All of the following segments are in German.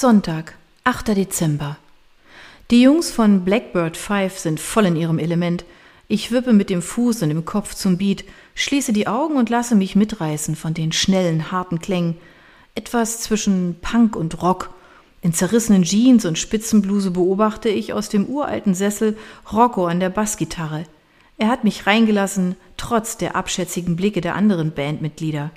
Sonntag, 8. Dezember. Die Jungs von Blackbird Five sind voll in ihrem Element. Ich wippe mit dem Fuß und dem Kopf zum Beat, schließe die Augen und lasse mich mitreißen von den schnellen, harten Klängen. Etwas zwischen Punk und Rock. In zerrissenen Jeans und Spitzenbluse beobachte ich aus dem uralten Sessel Rocco an der Bassgitarre. Er hat mich reingelassen, trotz der abschätzigen Blicke der anderen Bandmitglieder.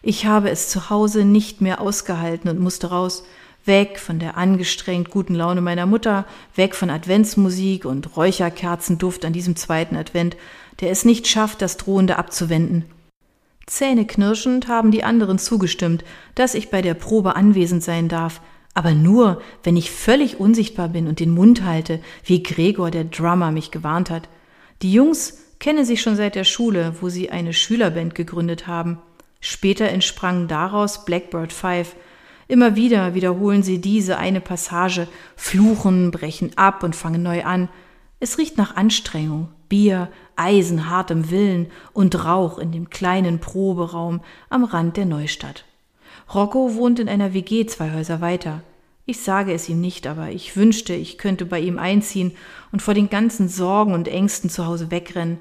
Ich habe es zu Hause nicht mehr ausgehalten und musste raus, weg von der angestrengt guten Laune meiner Mutter, weg von Adventsmusik und Räucherkerzenduft an diesem zweiten Advent, der es nicht schafft, das Drohende abzuwenden. Zähneknirschend haben die anderen zugestimmt, dass ich bei der Probe anwesend sein darf, aber nur, wenn ich völlig unsichtbar bin und den Mund halte, wie Gregor der Drummer mich gewarnt hat. Die Jungs kennen sich schon seit der Schule, wo sie eine Schülerband gegründet haben. Später entsprangen daraus Blackbird Five. Immer wieder wiederholen sie diese eine Passage, fluchen, brechen ab und fangen neu an. Es riecht nach Anstrengung, Bier, eisenhartem Willen und Rauch in dem kleinen Proberaum am Rand der Neustadt. Rocco wohnt in einer WG zwei Häuser weiter. Ich sage es ihm nicht, aber ich wünschte, ich könnte bei ihm einziehen und vor den ganzen Sorgen und Ängsten zu Hause wegrennen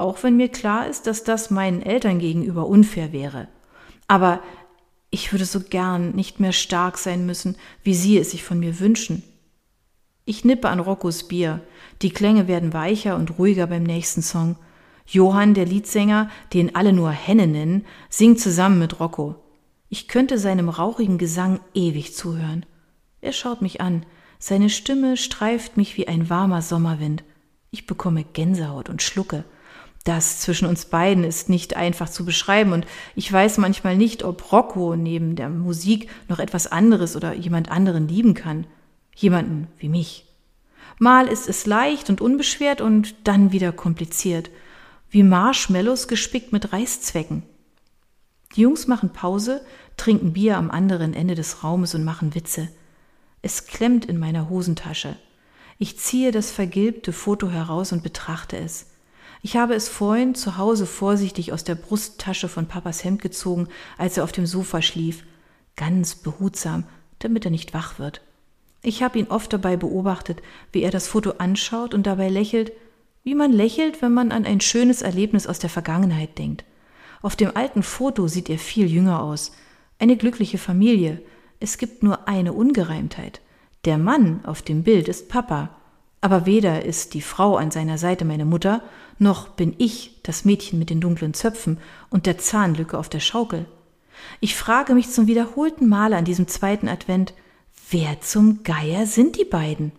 auch wenn mir klar ist, dass das meinen Eltern gegenüber unfair wäre. Aber ich würde so gern nicht mehr stark sein müssen, wie sie es sich von mir wünschen. Ich nippe an Roccos Bier. Die Klänge werden weicher und ruhiger beim nächsten Song. Johann, der Liedsänger, den alle nur Henne nennen, singt zusammen mit Rocco. Ich könnte seinem rauchigen Gesang ewig zuhören. Er schaut mich an. Seine Stimme streift mich wie ein warmer Sommerwind. Ich bekomme Gänsehaut und schlucke. Das zwischen uns beiden ist nicht einfach zu beschreiben und ich weiß manchmal nicht, ob Rocco neben der Musik noch etwas anderes oder jemand anderen lieben kann. Jemanden wie mich. Mal ist es leicht und unbeschwert und dann wieder kompliziert. Wie Marshmallows gespickt mit Reißzwecken. Die Jungs machen Pause, trinken Bier am anderen Ende des Raumes und machen Witze. Es klemmt in meiner Hosentasche. Ich ziehe das vergilbte Foto heraus und betrachte es. Ich habe es vorhin zu Hause vorsichtig aus der Brusttasche von Papas Hemd gezogen, als er auf dem Sofa schlief, ganz behutsam, damit er nicht wach wird. Ich habe ihn oft dabei beobachtet, wie er das Foto anschaut und dabei lächelt, wie man lächelt, wenn man an ein schönes Erlebnis aus der Vergangenheit denkt. Auf dem alten Foto sieht er viel jünger aus. Eine glückliche Familie. Es gibt nur eine Ungereimtheit. Der Mann auf dem Bild ist Papa, aber weder ist die Frau an seiner Seite meine Mutter, noch bin ich das Mädchen mit den dunklen Zöpfen und der Zahnlücke auf der Schaukel. Ich frage mich zum wiederholten Male an diesem zweiten Advent, wer zum Geier sind die beiden?